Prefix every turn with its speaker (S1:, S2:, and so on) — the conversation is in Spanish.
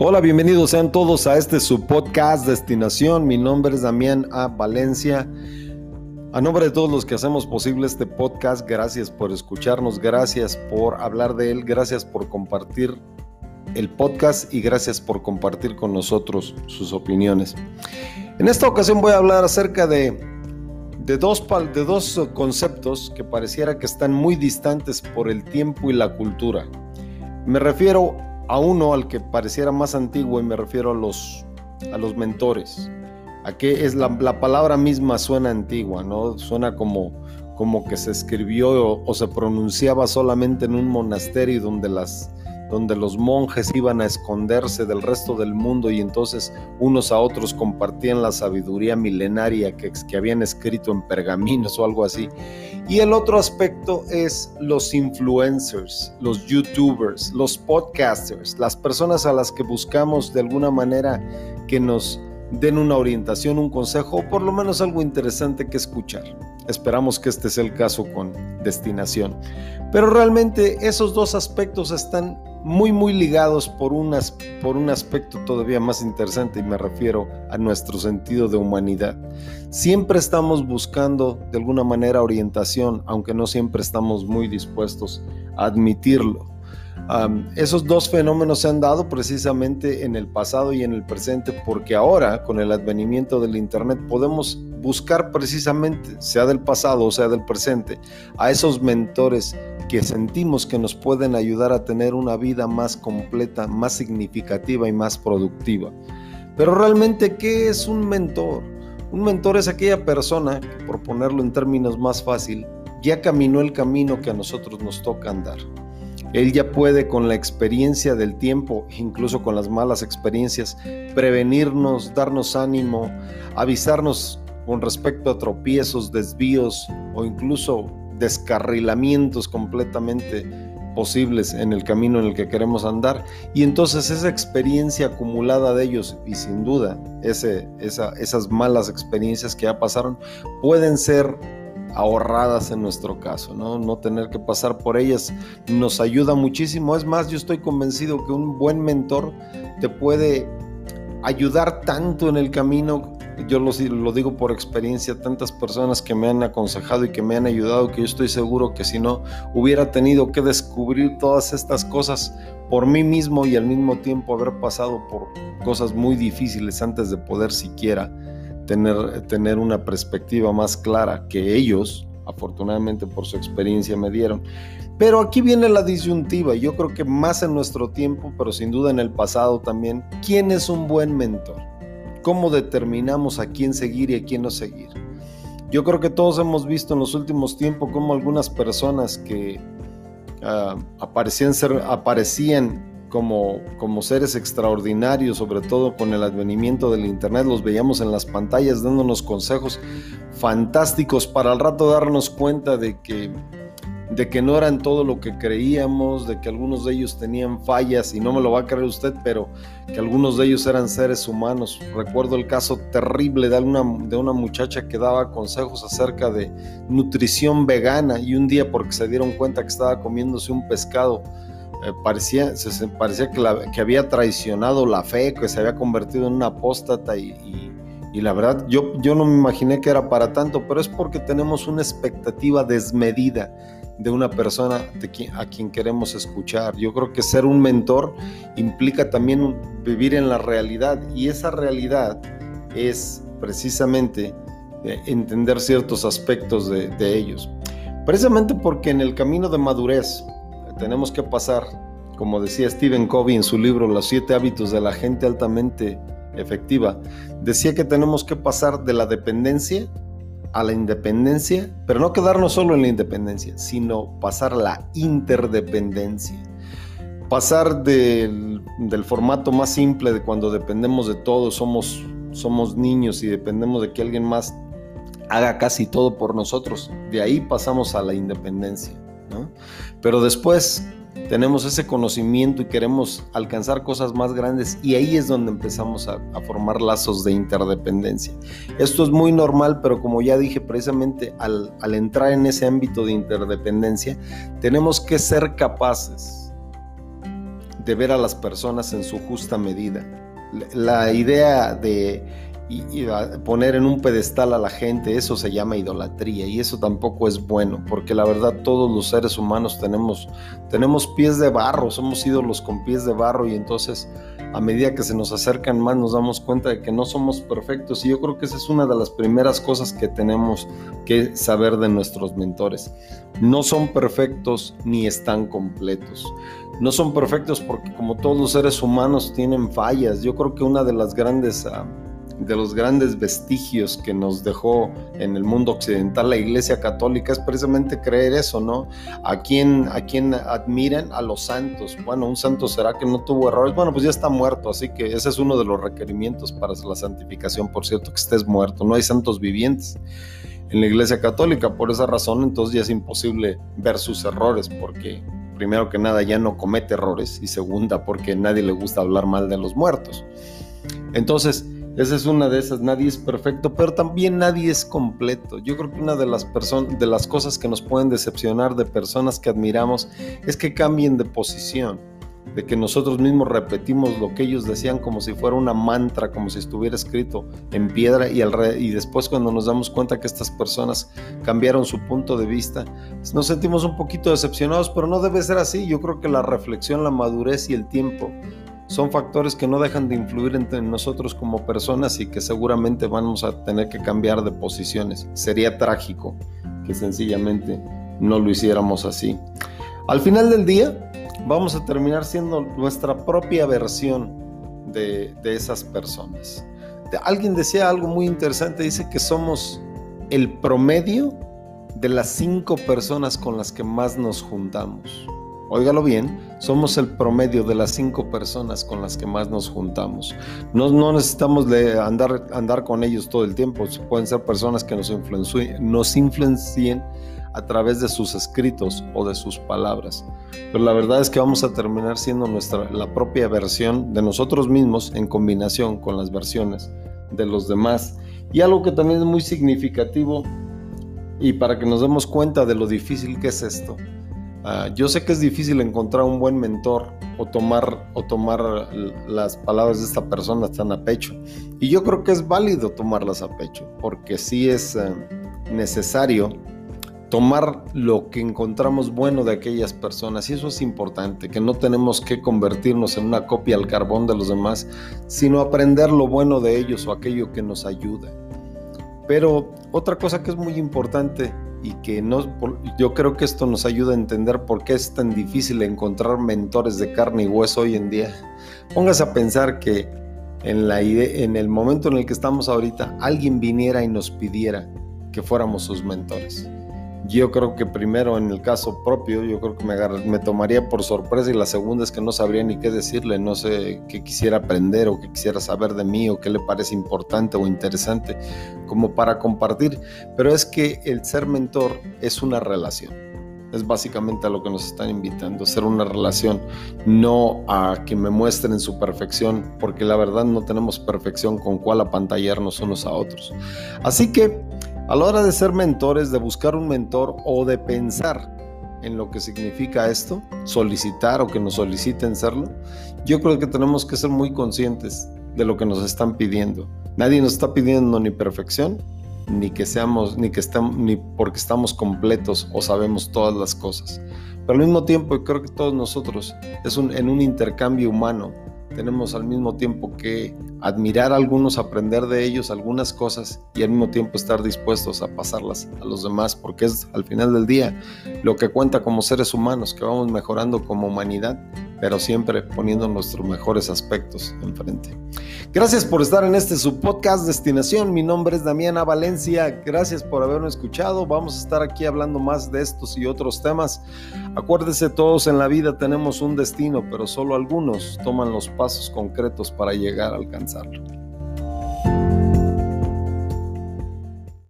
S1: Hola, bienvenidos sean todos a este su podcast Destinación. Mi nombre es Damián A. Valencia. A nombre de todos los que hacemos posible este podcast, gracias por escucharnos, gracias por hablar de él, gracias por compartir el podcast y gracias por compartir con nosotros sus opiniones. En esta ocasión voy a hablar acerca de, de, dos, de dos conceptos que pareciera que están muy distantes por el tiempo y la cultura. Me refiero a uno al que pareciera más antiguo y me refiero a los, a los mentores. A que es la, palabra misma suena antigua, ¿no? Suena como, como que se escribió o, o se pronunciaba solamente en un monasterio donde las, donde los monjes iban a esconderse del resto del mundo y entonces unos a otros compartían la sabiduría milenaria que, que, habían escrito en pergaminos o algo así. Y el otro aspecto es los influencers, los youtubers, los podcasters, las personas a las que buscamos de alguna manera que nos den una orientación, un consejo o por lo menos algo interesante que escuchar. Esperamos que este sea el caso con destinación. Pero realmente esos dos aspectos están muy muy ligados por, unas, por un aspecto todavía más interesante y me refiero a nuestro sentido de humanidad. Siempre estamos buscando de alguna manera orientación, aunque no siempre estamos muy dispuestos a admitirlo. esos dos fenómenos se han dado precisamente en el pasado y en el presente porque ahora con el advenimiento del Internet podemos buscar precisamente, sea del pasado o sea del presente, a esos mentores que sentimos que nos pueden ayudar a tener una vida más completa, más significativa y más productiva. Pero realmente, ¿qué es un mentor? Un mentor es aquella persona por ponerlo en términos más fácil, ya caminó el camino que a nosotros nos toca andar. Él ya puede con la experiencia del tiempo, incluso con las malas experiencias, prevenirnos, darnos ánimo, avisarnos con respecto a tropiezos, desvíos o incluso descarrilamientos completamente posibles en el camino en el que queremos andar. Y entonces esa experiencia acumulada de ellos, y sin duda ese, esas malas experiencias que ya pasaron, pueden ser ahorradas en nuestro caso, ¿no? no tener que pasar por ellas nos ayuda muchísimo. Es más, yo estoy convencido que un buen mentor te puede ayudar tanto en el camino yo lo, digo por experiencia, tantas personas que me han aconsejado y que me han ayudado, que yo estoy seguro que si no hubiera tenido que descubrir todas estas cosas por mí mismo y al mismo tiempo haber pasado por cosas muy difíciles antes de poder siquiera tener, tener una perspectiva más clara que ellos, afortunadamente por su experiencia, me dieron. Pero aquí viene la disyuntiva, yo creo que más en nuestro tiempo, pero sin duda en el pasado también, ¿quién es un buen mentor? Cómo determinamos a quién seguir y a quién no seguir. Yo creo que todos hemos visto en los últimos tiempos cómo algunas personas que ah, aparecían, ser, aparecían como, como seres extraordinarios, sobre todo con el advenimiento del Internet, los veíamos en las pantallas dándonos consejos fantásticos para al rato darnos cuenta de que de que no eran todo lo que creíamos, de que algunos de ellos tenían fallas, y no me lo va a creer usted, pero que algunos de ellos eran seres humanos. Recuerdo el caso terrible de una, de una muchacha que daba consejos acerca de nutrición vegana y un día porque se dieron cuenta que estaba comiéndose un pescado, eh, parecía, se, parecía que, había traicionado la fe, que se había convertido en una apóstata y y la verdad, yo, yo no me imaginé que era para tanto, pero es porque tenemos una expectativa desmedida de una persona a quien queremos escuchar. Yo creo que ser un mentor implica también vivir en la realidad y esa realidad es precisamente eh, entender ciertos aspectos de, de ellos. Precisamente porque en el camino de madurez tenemos que pasar, como decía Stephen Covey en su libro Los siete hábitos de la gente altamente efectiva, decía que tenemos que pasar de la dependencia a la independencia, pero no quedarnos solo en la independencia, sino pasar a la interdependencia. Pasar del, formato más simple de cuando dependemos de todo, somos, somos niños y dependemos de que alguien más haga casi todo por nosotros. De ahí pasamos a la independencia. Pero después tenemos ese conocimiento y queremos alcanzar cosas más grandes y ahí es donde empezamos a, formar lazos de interdependencia. Esto es muy normal, pero como ya dije precisamente al, entrar en ese ámbito de interdependencia, tenemos que ser capaces de ver a las personas en su justa medida. La idea de y, poner en un pedestal a la gente, eso se llama idolatría y eso tampoco es bueno, porque la verdad todos los seres humanos tenemos, tenemos pies de barro, somos ídolos con pies de barro y entonces a medida que se nos acercan más nos damos cuenta de que no somos perfectos y yo creo que esa es una de las primeras cosas que tenemos que saber de nuestros mentores. No son perfectos ni están completos. No son perfectos porque como todos los seres humanos tienen fallas. Yo creo que una de las grandes... Ah, de los grandes vestigios que nos dejó en el mundo occidental la Iglesia Católica es precisamente creer eso, ¿no? A quien, a quien admiran a los santos. Bueno, un santo será que no tuvo errores. Bueno, pues ya está muerto, así que ese es uno de los requerimientos para la santificación, por cierto, que estés muerto. No hay santos vivientes en la Iglesia Católica. Por esa razón, entonces ya es imposible ver sus errores, porque primero que nada ya no comete errores y segunda porque nadie le gusta hablar mal de los muertos. Entonces, esa es una de esas, nadie es perfecto, pero también nadie es completo. Yo creo que una de las, de las cosas que nos pueden decepcionar de personas que admiramos es que cambien de posición, de que nosotros mismos repetimos lo que ellos decían como si fuera una mantra, como si estuviera escrito en piedra y, y después cuando nos damos cuenta que estas personas cambiaron su punto de vista, pues nos sentimos un poquito decepcionados, pero no debe ser así. Yo creo que la reflexión, la madurez y el tiempo son factores que no dejan de influir entre nosotros como personas y que seguramente vamos a tener que cambiar de posiciones. Sería trágico que sencillamente no lo hiciéramos así. Al final del día, vamos a terminar siendo nuestra propia versión de, esas personas. Alguien decía algo muy interesante, dice que somos el promedio de las cinco personas con las que más nos juntamos. Óigalo bien, somos el promedio de las cinco personas con las que más nos juntamos. No, no necesitamos andar, andar con ellos todo el tiempo, pueden ser personas que nos, influencien, nos influencien a través de sus escritos o de sus palabras. Pero la verdad es que vamos a terminar siendo nuestra, la propia versión de nosotros mismos en combinación con las versiones de los demás. Y algo que también es muy significativo y para que nos demos cuenta de lo difícil que es esto, Ah, yo sé que es difícil encontrar un buen mentor o tomar, o tomar las palabras de esta persona tan a pecho. Y yo creo que es válido tomarlas a pecho, porque sí es eh, necesario tomar lo que encontramos bueno de aquellas personas. Y eso es importante, que no tenemos que convertirnos en una copia al carbón de los demás, sino aprender lo bueno de ellos o aquello que nos ayuda. Pero otra cosa que es muy importante y que no, yo creo que esto nos ayuda a entender por qué es tan difícil encontrar mentores de carne y hueso hoy en día. Póngase a pensar que en, la en el momento en el que estamos ahorita, alguien viniera y nos pidiera que fuéramos sus mentores. Yo creo que primero en el caso propio, yo creo que me, me tomaría por sorpresa y la segunda es que no sabría ni qué decirle, no sé qué quisiera aprender o qué quisiera saber de mí o qué le parece importante o interesante como para compartir. Pero es que el ser mentor es una relación. Es básicamente a lo que nos están invitando, ser una relación, no a que me muestren su perfección, porque la verdad no tenemos perfección con cuál apantallarnos unos a otros. Así que a la hora de ser mentores, de buscar un mentor o de pensar en lo que significa esto, solicitar o que nos soliciten serlo, yo creo que tenemos que ser muy conscientes de lo que nos están pidiendo. Nadie nos está pidiendo ni perfección, ni que seamos, ni que estemos, ni porque estamos completos o sabemos todas las cosas. Pero al mismo tiempo, creo que todos nosotros es en un intercambio humano tenemos al mismo tiempo que admirar a algunos, aprender de ellos algunas cosas y al mismo tiempo estar dispuestos a pasarlas a los demás, porque es al final del día lo que cuenta como seres humanos, que vamos mejorando como humanidad pero siempre poniendo nuestros mejores aspectos enfrente. Gracias por estar en este su podcast Destinación. Mi nombre es Damiana Valencia. Gracias por haberme escuchado. Vamos a estar aquí hablando más de estos y otros temas. Acuérdese, todos en la vida tenemos un destino, pero solo algunos toman los pasos concretos para llegar a alcanzarlo.